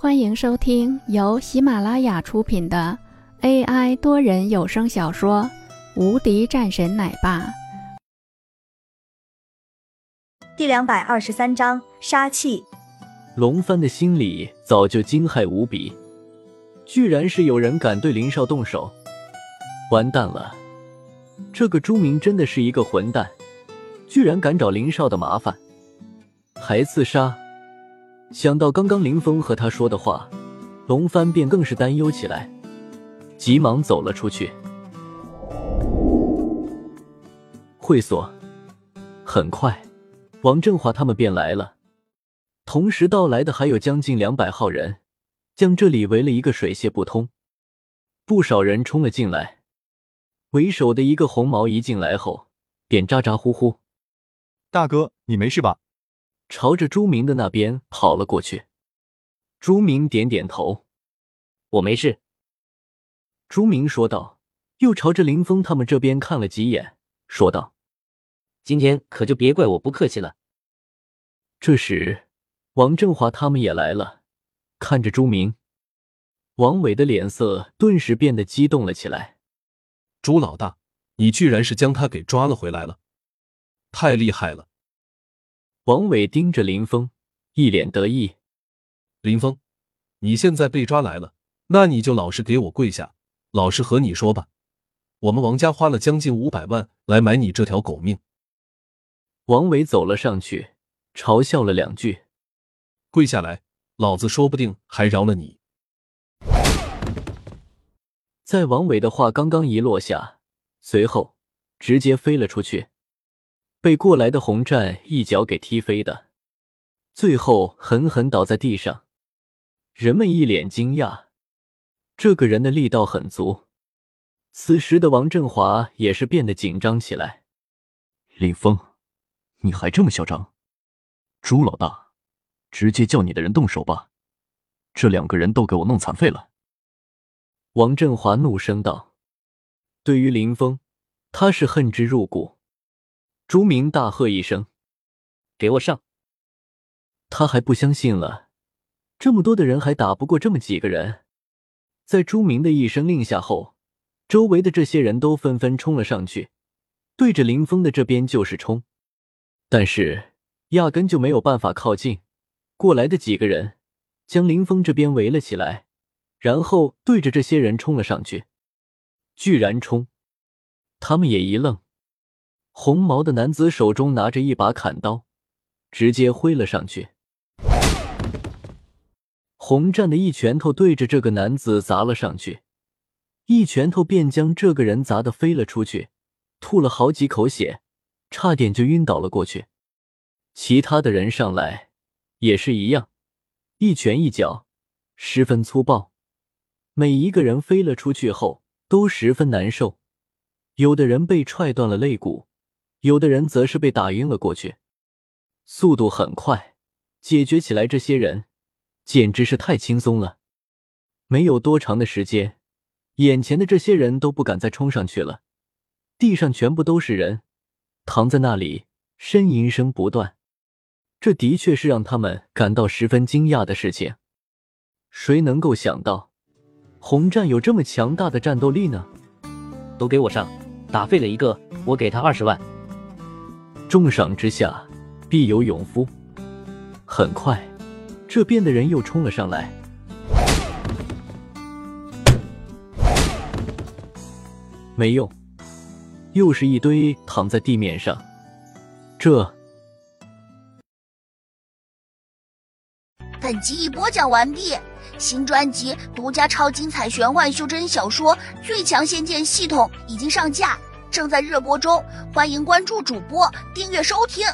欢迎收听由喜马拉雅出品的 AI 多人有声小说《无敌战神奶爸》第两百二十三章杀气。龙帆的心里早就惊骇无比，居然是有人敢对林少动手，完蛋了！这个朱明真的是一个混蛋，居然敢找林少的麻烦，还自杀。想到刚刚林峰和他说的话，龙帆便更是担忧起来，急忙走了出去。会所。很快，王振华他们便来了，同时到来的还有将近两百号人，将这里围了一个水泄不通。不少人冲了进来，为首的一个红毛一进来后，便咋咋呼呼：“大哥，你没事吧？”朝着朱明的那边跑了过去。朱明点点头：“我没事。”朱明说道，又朝着林峰他们这边看了几眼，说道：“今天可就别怪我不客气了。”这时，王振华他们也来了，看着朱明，王伟的脸色顿时变得激动了起来。“朱老大，你居然是将他给抓了回来了，太厉害了！”王伟盯着林峰，一脸得意。林峰，你现在被抓来了，那你就老实给我跪下，老实和你说吧。我们王家花了将近五百万来买你这条狗命。王伟走了上去，嘲笑了两句：“跪下来，老子说不定还饶了你。”在王伟的话刚刚一落下，随后直接飞了出去。被过来的红战一脚给踢飞的，最后狠狠倒在地上。人们一脸惊讶，这个人的力道很足。此时的王振华也是变得紧张起来。林峰，你还这么嚣张？朱老大，直接叫你的人动手吧，这两个人都给我弄残废了。王振华怒声道：“对于林峰，他是恨之入骨。”朱明大喝一声：“给我上！”他还不相信了，这么多的人还打不过这么几个人。在朱明的一声令下后，周围的这些人都纷纷冲了上去，对着林峰的这边就是冲。但是压根就没有办法靠近过来的几个人，将林峰这边围了起来，然后对着这些人冲了上去。居然冲！他们也一愣。红毛的男子手中拿着一把砍刀，直接挥了上去。红战的一拳头对着这个男子砸了上去，一拳头便将这个人砸得飞了出去，吐了好几口血，差点就晕倒了过去。其他的人上来也是一样，一拳一脚，十分粗暴。每一个人飞了出去后都十分难受，有的人被踹断了肋骨。有的人则是被打晕了过去，速度很快，解决起来这些人简直是太轻松了。没有多长的时间，眼前的这些人都不敢再冲上去了，地上全部都是人，躺在那里呻吟声不断。这的确是让他们感到十分惊讶的事情。谁能够想到，红战有这么强大的战斗力呢？都给我上！打废了一个，我给他二十万。重赏之下，必有勇夫。很快，这边的人又冲了上来，没用，又是一堆躺在地面上。这，本集已播讲完毕，新专辑独家超精彩玄幻修真小说《最强仙剑系统》已经上架。正在热播中，欢迎关注主播，订阅收听。